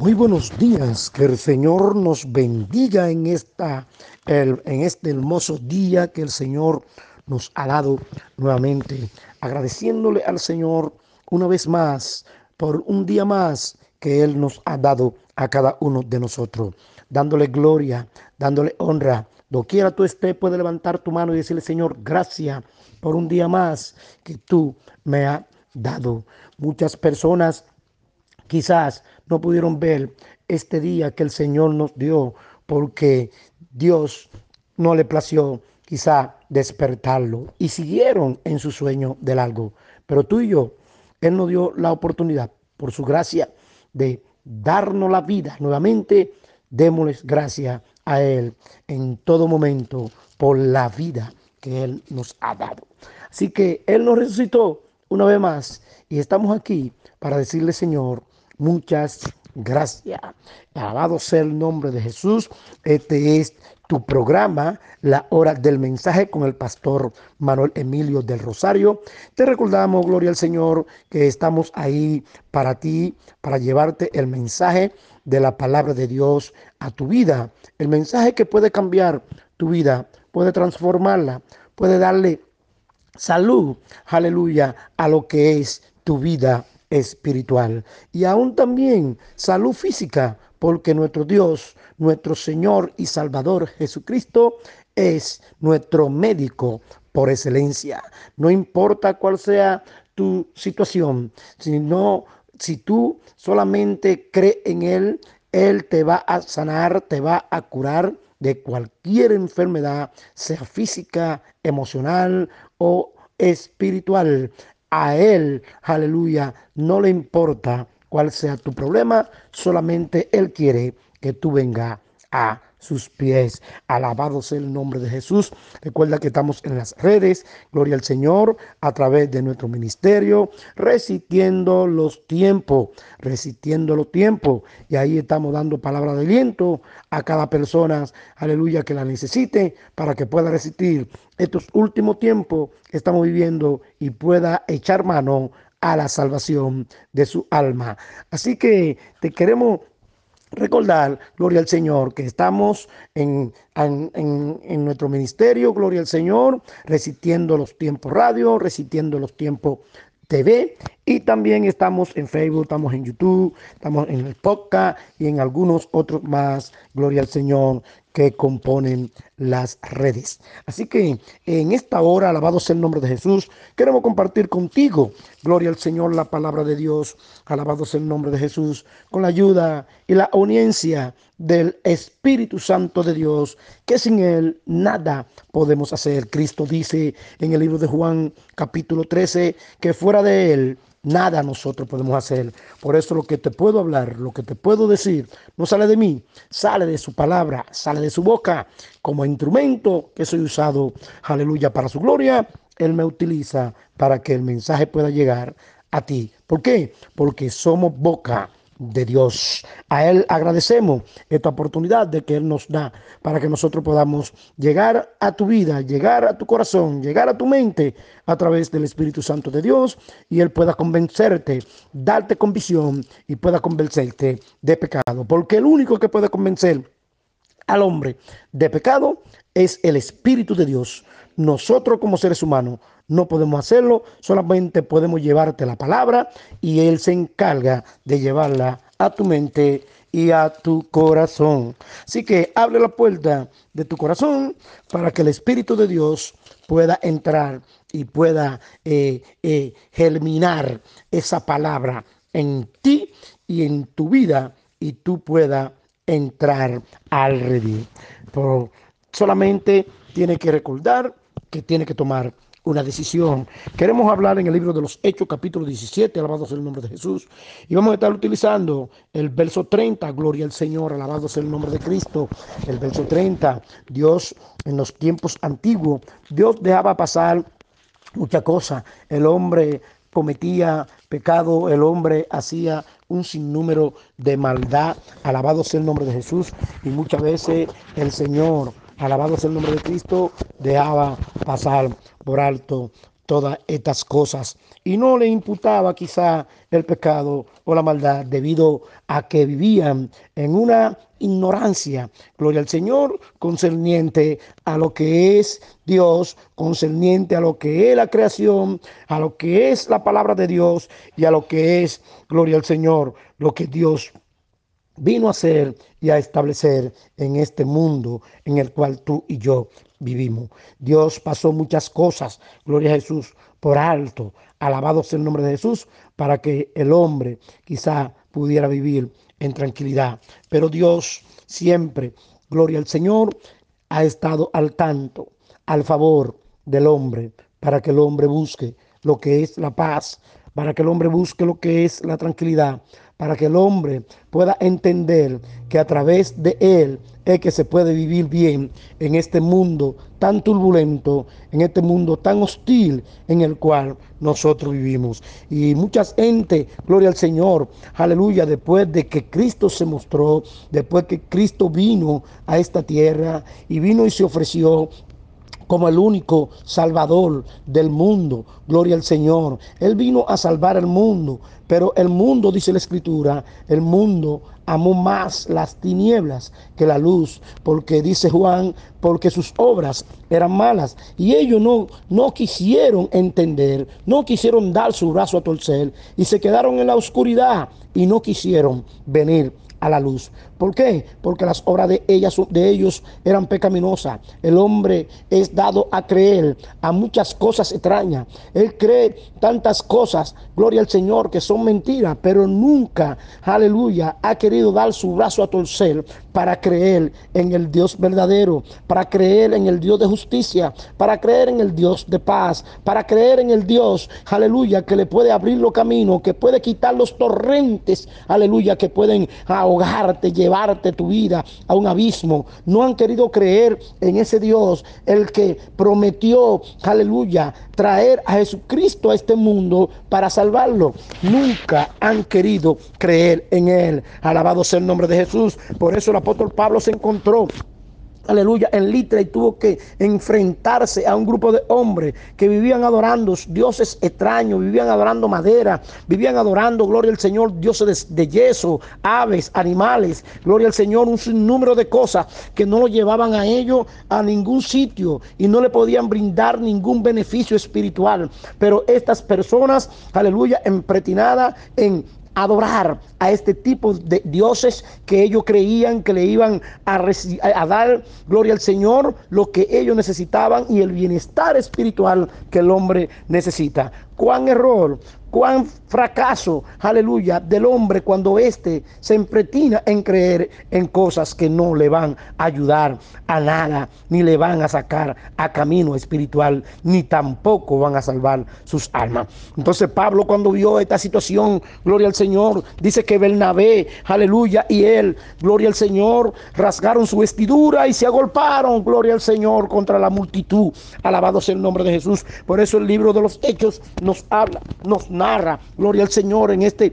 Muy buenos días, que el Señor nos bendiga en, esta, el, en este hermoso día que el Señor nos ha dado nuevamente, agradeciéndole al Señor una vez más por un día más que Él nos ha dado a cada uno de nosotros, dándole gloria, dándole honra. Doquiera tú estés, puede levantar tu mano y decirle, Señor, gracias por un día más que tú me has dado. Muchas personas quizás no pudieron ver este día que el Señor nos dio porque Dios no le plació quizá despertarlo y siguieron en su sueño del algo. Pero tú y yo, Él nos dio la oportunidad, por su gracia, de darnos la vida nuevamente. Démosles gracias a Él en todo momento por la vida que Él nos ha dado. Así que Él nos resucitó una vez más y estamos aquí para decirle, Señor, muchas gracias. Alabado sea el nombre de Jesús. Este es tu programa, la hora del mensaje con el pastor Manuel Emilio del Rosario. Te recordamos, gloria al Señor, que estamos ahí para ti, para llevarte el mensaje de la palabra de Dios a tu vida. El mensaje que puede cambiar tu vida, puede transformarla, puede darle salud, aleluya, a lo que es tu vida espiritual y aún también salud física, porque nuestro Dios, nuestro Señor y Salvador Jesucristo es nuestro médico por excelencia. No importa cuál sea tu situación, sino si tú solamente crees en Él, Él te va a sanar, te va a curar de cualquier enfermedad, sea física, emocional o espiritual. A Él, aleluya, no le importa cuál sea tu problema, solamente Él quiere que tú vengas a sus pies. Alabado sea el nombre de Jesús. Recuerda que estamos en las redes, gloria al Señor, a través de nuestro ministerio, resistiendo los tiempos, resistiendo los tiempos. Y ahí estamos dando palabra de aliento a cada persona, aleluya, que la necesite para que pueda resistir estos últimos tiempos que estamos viviendo y pueda echar mano a la salvación de su alma. Así que te queremos recordar, gloria al Señor, que estamos en, en, nuestro ministerio, gloria al Señor, resistiendo los tiempos radio, resistiendo los tiempos TV y también estamos en Facebook, estamos en YouTube, estamos en el podcast y en algunos otros más, gloria al Señor, que componen las redes. Así que en esta hora, alabado sea el nombre de Jesús, queremos compartir contigo, gloria al Señor, la palabra de Dios, alabado sea el nombre de Jesús, con la ayuda y la audiencia del Espíritu Santo de Dios, que sin Él nada podemos hacer. Cristo dice en el libro de Juan capítulo 13 que fuera de Él Nada nosotros podemos hacer. Por eso lo que te puedo hablar, lo que te puedo decir, no sale de mí, sale de su palabra, sale de su boca como instrumento que soy usado, aleluya, para su gloria. Él me utiliza para que el mensaje pueda llegar a ti. ¿Por qué? Porque somos boca de Dios. A Él agradecemos esta oportunidad de que Él nos da para que nosotros podamos llegar a tu vida, llegar a tu corazón, llegar a tu mente a través del Espíritu Santo de Dios y Él pueda convencerte, darte convicción y pueda convencerte de pecado. Porque el único que puede convencer al hombre de pecado es el Espíritu de Dios. Nosotros como seres humanos no podemos hacerlo, solamente podemos llevarte la palabra y Él se encarga de llevarla a tu mente y a tu corazón. Así que abre la puerta de tu corazón para que el Espíritu de Dios pueda entrar y pueda eh, eh, germinar esa palabra en ti y en tu vida y tú puedas entrar al redil. Solamente tiene que recordar que tiene que tomar una decisión. Queremos hablar en el libro de los Hechos, capítulo 17, alabado sea el nombre de Jesús. Y vamos a estar utilizando el verso 30, gloria al Señor, alabado sea el nombre de Cristo. El verso 30, Dios en los tiempos antiguos, Dios dejaba pasar muchas cosas. El hombre cometía pecado, el hombre hacía un sinnúmero de maldad. Alabado sea el nombre de Jesús. Y muchas veces el Señor alabado sea el nombre de Cristo, dejaba pasar por alto todas estas cosas. Y no le imputaba quizá el pecado o la maldad debido a que vivían en una ignorancia, gloria al Señor, concerniente a lo que es Dios, concerniente a lo que es la creación, a lo que es la palabra de Dios y a lo que es, gloria al Señor, lo que Dios vino a hacer y a establecer en este mundo en el cual tú y yo vivimos. Dios pasó muchas cosas, gloria a Jesús, por alto. Alabado sea el nombre de Jesús, para que el hombre quizá pudiera vivir en tranquilidad. Pero Dios siempre, gloria al Señor, ha estado al tanto, al favor del hombre, para que el hombre busque lo que es la paz, para que el hombre busque lo que es la tranquilidad, para que el hombre pueda entender que a través de él es que se puede vivir bien en este mundo tan turbulento, en este mundo tan hostil en el cual nosotros vivimos. Y mucha gente, gloria al Señor, aleluya, después de que Cristo se mostró, después que Cristo vino a esta tierra y vino y se ofreció como el único salvador del mundo. Gloria al Señor. Él vino a salvar el mundo, pero el mundo, dice la Escritura, el mundo amó más las tinieblas que la luz, porque dice Juan, porque sus obras eran malas. Y ellos no, no quisieron entender, no quisieron dar su brazo a torcer y se quedaron en la oscuridad y no quisieron venir a la luz. ¿Por qué? Porque las obras de, ellas, de ellos eran pecaminosas. El hombre es dado a creer a muchas cosas extrañas. Él cree tantas cosas, gloria al Señor, que son mentiras, pero nunca, aleluya, ha querido dar su brazo a torcer para creer en el Dios verdadero, para creer en el Dios de justicia, para creer en el Dios de paz, para creer en el Dios, aleluya, que le puede abrir los caminos, que puede quitar los torrentes, aleluya, que pueden ahogarte, llevarte tu vida a un abismo. No han querido creer en ese Dios, el que prometió, aleluya, traer a Jesucristo a este mundo para salvarlo. Nunca han querido creer en Él. Alabado sea el nombre de Jesús. Por eso el apóstol Pablo se encontró aleluya, en Litra y tuvo que enfrentarse a un grupo de hombres que vivían adorando dioses extraños, vivían adorando madera, vivían adorando, gloria al Señor, dioses de, yeso, aves, animales, gloria al Señor, un sinnúmero de cosas que no lo llevaban a ellos a ningún sitio y no le podían brindar ningún beneficio espiritual. Pero estas personas, aleluya, empretinadas en adorar a este tipo de dioses que ellos creían que le iban a, dar gloria al Señor, lo que ellos necesitaban y el bienestar espiritual que el hombre necesita. ¿Cuán error cuán fracaso, aleluya, del hombre cuando éste se empretina en creer en cosas que no le van a ayudar a nada, ni le van a sacar a camino espiritual, ni tampoco van a salvar sus almas. Entonces Pablo cuando vio esta situación, gloria al Señor, dice que Bernabé, aleluya, y él, gloria al Señor, rasgaron su vestidura y se agolparon, gloria al Señor, contra la multitud. Alabado sea el nombre de Jesús. Por eso el libro de los Hechos nos habla, nos narra, gloria al Señor, en este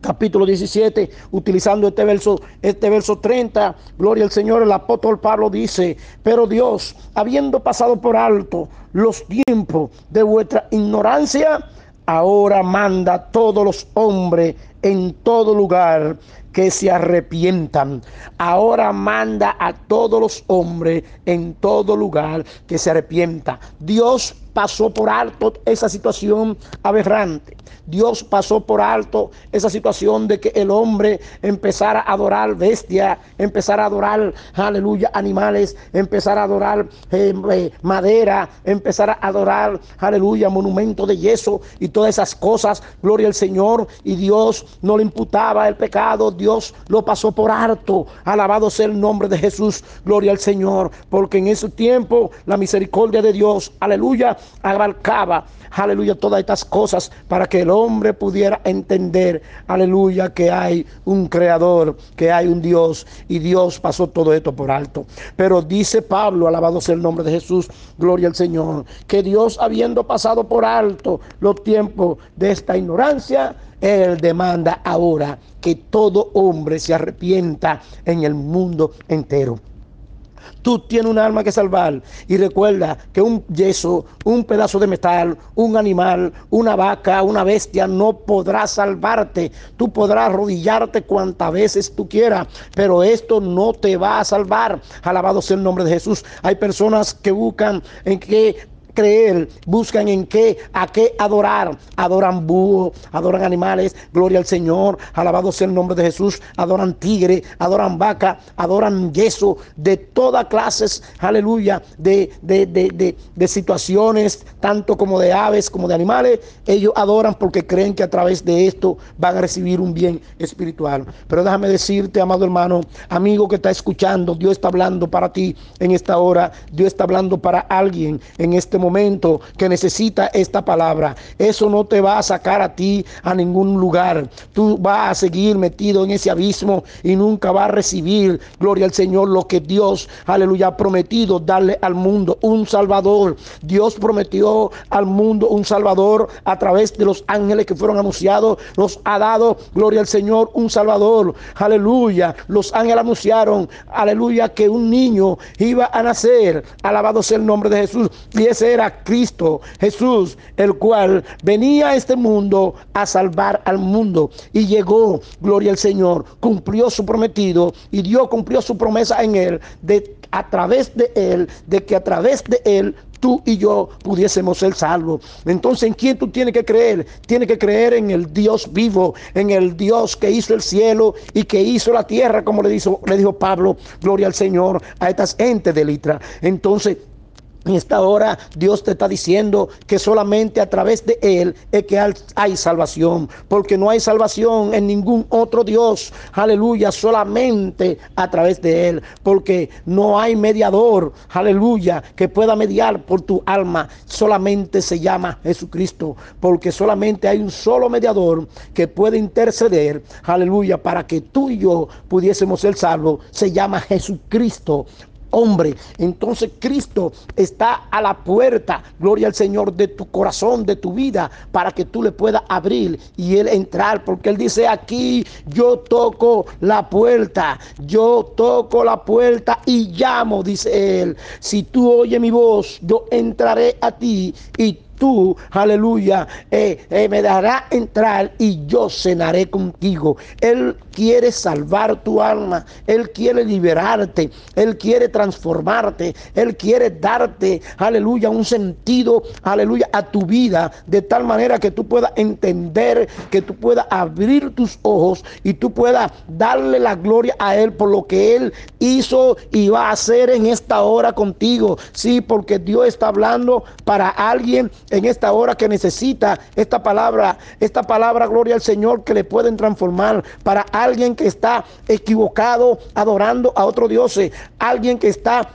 capítulo 17, utilizando este verso, este verso 30, gloria al Señor, el apóstol Pablo dice, pero Dios, habiendo pasado por alto los tiempos de vuestra ignorancia, ahora manda a todos los hombres en todo lugar que se arrepientan. Ahora manda a todos los hombres en todo lugar que se arrepientan. Dios pasó por alto esa situación aberrante. Dios pasó por alto esa situación de que el hombre empezara a adorar bestia, empezara a adorar, aleluya, animales, empezara a adorar eh, eh, madera, empezara a adorar, aleluya, monumento de yeso y todas esas cosas. Gloria al Señor. Y Dios no le imputaba el pecado, Dios lo pasó por alto. Alabado sea el nombre de Jesús. Gloria al Señor. Porque en ese tiempo la misericordia de Dios, aleluya, abarcaba, aleluya, todas estas cosas para que el hombre pudiera entender, aleluya, que hay un creador, que hay un Dios y Dios pasó todo esto por alto. Pero dice Pablo, alabado sea el nombre de Jesús, gloria al Señor, que Dios habiendo pasado por alto los tiempos de esta ignorancia, Él demanda ahora que todo hombre se arrepienta en el mundo entero. Tú tienes un alma que salvar. Y recuerda que un yeso, un pedazo de metal, un animal, una vaca, una bestia no podrá salvarte. Tú podrás arrodillarte cuantas veces tú quieras, pero esto no te va a salvar. Alabado sea el nombre de Jesús. Hay personas que buscan en que creer, buscan en qué, a qué adorar. Adoran búho, adoran animales, gloria al Señor, alabado sea el nombre de Jesús, adoran tigre, adoran vaca, adoran yeso, de todas clases, aleluya, de, de, de, de, situaciones, tanto como de aves como de animales. Ellos adoran porque creen que a través de esto van a recibir un bien espiritual. Pero déjame decirte, amado hermano, amigo que está escuchando, Dios está hablando para ti en esta hora, Dios está hablando para alguien en este momento que necesita esta palabra. Eso no te va a sacar a ti a ningún lugar. Tú vas a seguir metido en ese abismo y nunca vas a recibir, gloria al Señor, lo que Dios, aleluya, ha prometido darle al mundo un Salvador. Dios prometió al mundo un Salvador a través de los ángeles que fueron anunciados. Nos ha dado, gloria al Señor, un Salvador. Aleluya. Los ángeles anunciaron, aleluya, que un niño iba a nacer. Alabado sea el nombre de Jesús. Y ese era Cristo Jesús, el cual venía a este mundo a salvar al mundo y llegó, gloria al Señor, cumplió su prometido y Dios cumplió su promesa en él de a través de él, de que a través de él tú y yo pudiésemos ser salvos. Entonces, ¿en quién tú tienes que creer? Tienes que creer en el Dios vivo, en el Dios que hizo el cielo y que hizo la tierra, como le dijo, le dijo Pablo, gloria al Señor, a estas entes de Litra. Entonces, en esta hora Dios te está diciendo que solamente a través de Él es que hay salvación, porque no hay salvación en ningún otro Dios, aleluya, solamente a través de Él, porque no hay mediador, aleluya, que pueda mediar por tu alma, solamente se llama Jesucristo, porque solamente hay un solo mediador que puede interceder, aleluya, para que tú y yo pudiésemos ser salvos, se llama Jesucristo hombre. Entonces Cristo está a la puerta, gloria al Señor, de tu corazón, de tu vida, para que tú le puedas abrir y él entrar, porque él dice aquí, yo toco la puerta, yo toco la puerta y llamo, dice él. Si tú oyes mi voz, yo entraré a ti y tú, aleluya, eh, eh, me dará entrar y yo cenaré contigo. Él quiere salvar tu alma, Él quiere liberarte, Él quiere transformarte, Él quiere darte, aleluya, un sentido, aleluya, a tu vida, de tal manera que tú puedas entender, que tú puedas abrir tus ojos y tú puedas darle la gloria a Él por lo que Él hizo y va a hacer en esta hora contigo. Sí, porque Dios está hablando para alguien en esta hora que necesita esta palabra, esta palabra, gloria al Señor, que le pueden transformar para alguien que está equivocado adorando a otro Dios, alguien que está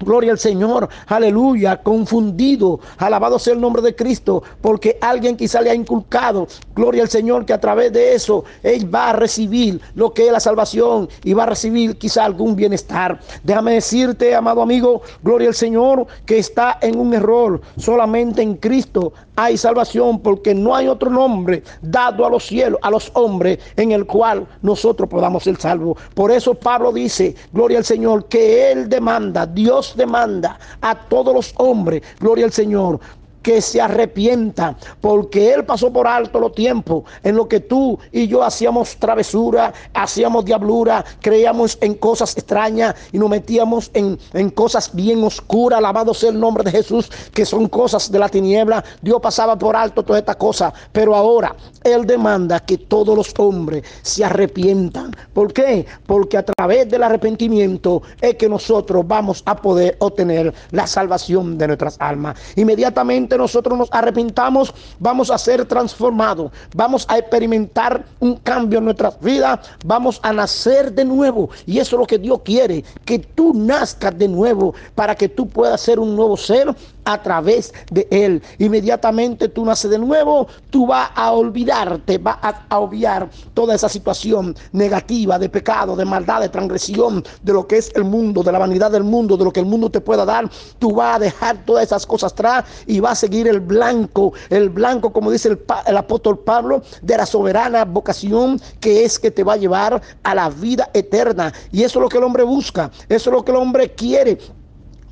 Gloria al Señor, aleluya, confundido, alabado sea el nombre de Cristo, porque alguien quizá le ha inculcado, gloria al Señor, que a través de eso él va a recibir lo que es la salvación y va a recibir quizá algún bienestar. Déjame decirte, amado amigo, gloria al Señor, que está en un error, solamente en Cristo hay salvación, porque no hay otro nombre dado a los cielos, a los hombres, en el cual nosotros podamos ser salvos. Por eso Pablo dice, gloria al Señor, que Él demanda, Dios demanda a todos los hombres, gloria al Señor, que se arrepienta, porque Él pasó por alto los tiempos en lo que tú y yo hacíamos travesura, hacíamos diablura, creíamos en cosas extrañas y nos metíamos en, en cosas bien oscuras, alabado sea el nombre de Jesús, que son cosas de la tiniebla. Dios pasaba por alto toda esta cosa, pero ahora Él demanda que todos los hombres se arrepientan. ¿Por qué? Porque a través del arrepentimiento es que nosotros vamos a poder obtener la salvación de nuestras almas. Inmediatamente nosotros nos arrepintamos, vamos a ser transformados, vamos a experimentar un cambio en nuestras vidas, vamos a nacer de nuevo. Y eso es lo que Dios quiere, que tú nazcas de nuevo para que tú puedas ser un nuevo ser a través de Él. Inmediatamente tú naces de nuevo, tú vas a olvidarte, vas a, obviar toda esa situación negativa de pecado, de maldad, de transgresión, de lo que es el mundo, de la vanidad del mundo, de lo que el mundo te pueda dar. Tú vas a dejar todas esas cosas atrás y vas a seguir el blanco, el blanco, como dice el, el apóstol Pablo, de la soberana vocación que es que te va a llevar a la vida eterna. Y eso es lo que el hombre busca, eso es lo que el hombre quiere.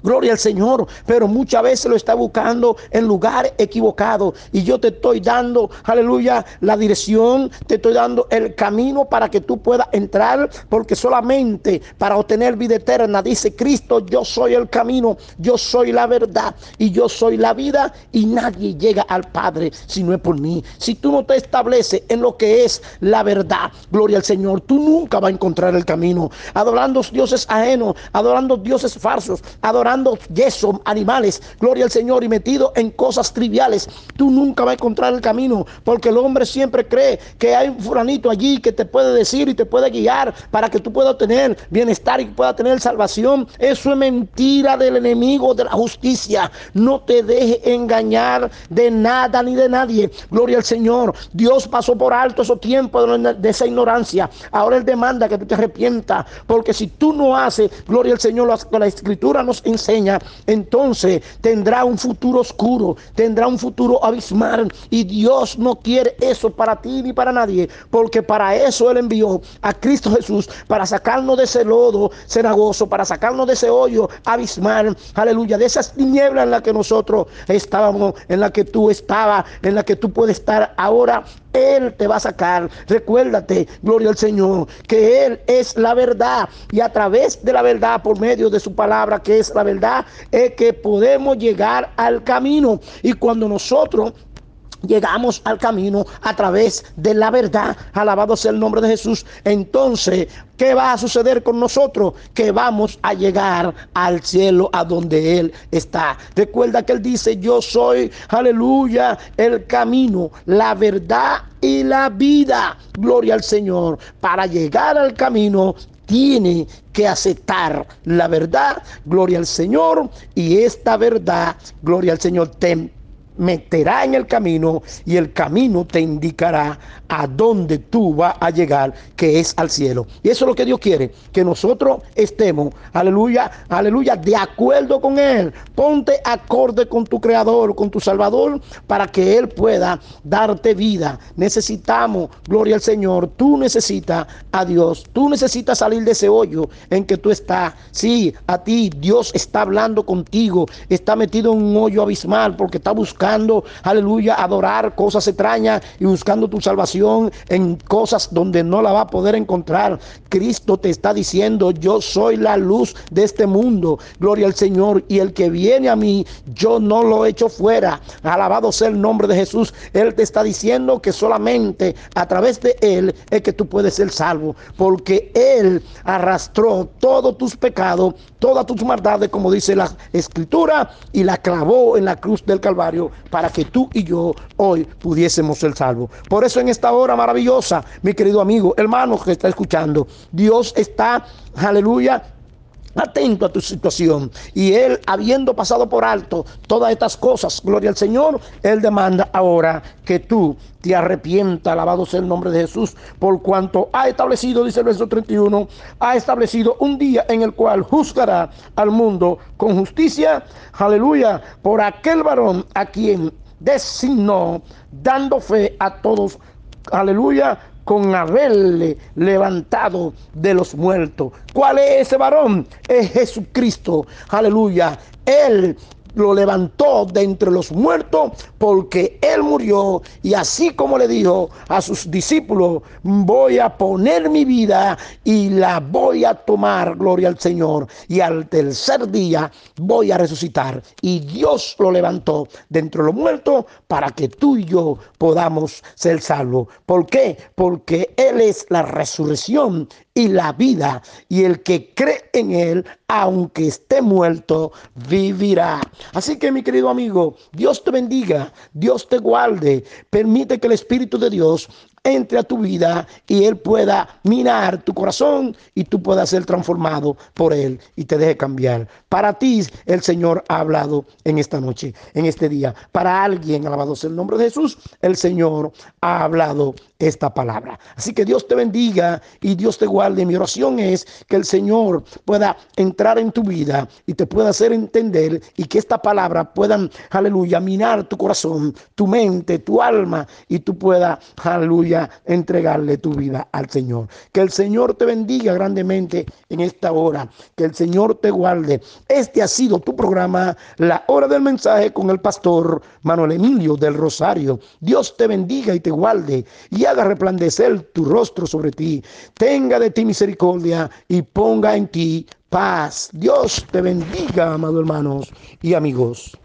Gloria al Señor, pero muchas veces lo está buscando en lugar equivocado. Y yo te estoy dando, aleluya, la dirección, te estoy dando el camino para que tú puedas entrar, porque solamente para obtener vida eterna, dice Cristo, yo soy el camino, yo soy la verdad y yo soy la vida y nadie llega al Padre si no es por mí. Si tú no te estableces en lo que es la verdad, gloria al Señor, tú nunca vas a encontrar el camino. Adorando dioses ajenos, adorando dioses falsos, adorando yeso, animales, gloria al Señor, y metido en cosas triviales, tú nunca vas a encontrar el camino, porque el hombre siempre cree que hay un fulanito allí que te puede decir y te puede guiar para que tú puedas tener bienestar y puedas tener salvación. Eso es mentira del enemigo de la justicia. No te deje engañar de nada ni de nadie. Gloria al Señor. Dios pasó por alto esos tiempos de esa ignorancia. Ahora Él demanda que tú te arrepientas, porque si tú no haces, gloria al Señor, la, la escritura nos enseña enseña, entonces tendrá un futuro oscuro, tendrá un futuro abismal. Y Dios no quiere eso para ti ni para nadie, porque para eso Él envió a Cristo Jesús, para sacarnos de ese lodo cenagoso, para sacarnos de ese hoyo abismal, aleluya, de esas tinieblas en las que nosotros estábamos, en la que tú estabas, en la que tú puedes estar ahora él te va a sacar. Recuérdate, gloria al Señor, que Él es la verdad. Y a través de la verdad, por medio de su palabra, que es la verdad, es que podemos llegar al camino. Y cuando nosotros llegamos al camino a través de la verdad. Alabado sea el nombre de Jesús. Entonces, ¿qué va a suceder con nosotros? Que vamos a llegar al cielo a donde Él está. Recuerda que Él dice, yo soy, aleluya, el camino, la verdad y la vida. Gloria al Señor. Para llegar al camino tiene que aceptar la verdad, gloria al Señor, y esta verdad, gloria al Señor, te meterá en el camino y el camino te indicará a dónde tú vas a llegar, que es al cielo. Y eso es lo que Dios quiere, que nosotros estemos, aleluya, aleluya, de acuerdo con Él. Ponte acorde con tu Creador, con tu Salvador, para que Él pueda darte vida. Necesitamos, gloria al Señor, tú necesitas a Dios, tú necesitas salir de ese hoyo en que tú estás. Sí, a ti Dios está hablando contigo, está metido en un hoyo abismal porque está buscando buscando, aleluya, adorar cosas extrañas y buscando tu salvación en cosas donde no la va a poder encontrar. Cristo te está diciendo, yo soy la luz de este mundo, gloria al Señor, y el que viene a mí, yo no lo echo fuera. Alabado sea el nombre de Jesús. Él te está diciendo que solamente a través de Él es que tú puedes ser salvo, porque Él arrastró todos tus pecados, todas tus maldades, como dice la Escritura, y la clavó en la cruz del Calvario para que tú y yo hoy pudiésemos ser salvos. Por eso en esta hora maravillosa, mi querido amigo, hermano que está escuchando, Dios está, aleluya, atento a tu situación. Y Él, habiendo pasado por alto todas estas cosas, gloria al Señor, Él demanda ahora que tú te arrepientas, alabado sea el nombre de Jesús, por cuanto ha establecido, dice el verso 31, ha establecido un día en el cual juzgará al mundo con justicia, aleluya, por aquel varón a quien designó, dando fe a todos, aleluya, con haberle levantado de los muertos. ¿Cuál es ese varón? Es Jesucristo. Aleluya. Él lo levantó de entre los muertos porque él murió y así como le dijo a sus discípulos, voy a poner mi vida y la voy a tomar, gloria al Señor, y al tercer día voy a resucitar. Y Dios lo levantó de entre los muertos para que tú y yo podamos ser salvos. ¿Por qué? Porque Él es la resurrección y la vida, y el que cree en Él, aunque esté muerto, vivirá. Así que mi querido amigo, Dios te bendiga, Dios te guarde, permite que el Espíritu de Dios entre a tu vida y Él pueda minar tu corazón y tú puedas ser transformado por Él y te deje cambiar. Para ti el Señor ha hablado en esta noche, en este día. Para alguien, alabado sea el nombre de Jesús, el Señor ha hablado esta palabra. Así que Dios te bendiga y Dios te guarde. Mi oración es que el Señor pueda entrar en tu vida y te pueda hacer entender y que esta palabra puedan, aleluya, minar tu corazón, tu mente, tu alma y tú puedas, aleluya, entregarle tu vida al Señor. Que el Señor te bendiga grandemente en esta hora. Que el Señor te guarde. Este ha sido tu programa, La Hora del Mensaje con el pastor Manuel Emilio del Rosario. Dios te bendiga y te guarde y haga resplandecer tu rostro sobre ti. Tenga de ti misericordia y ponga en ti paz. Dios te bendiga, amados hermanos y amigos.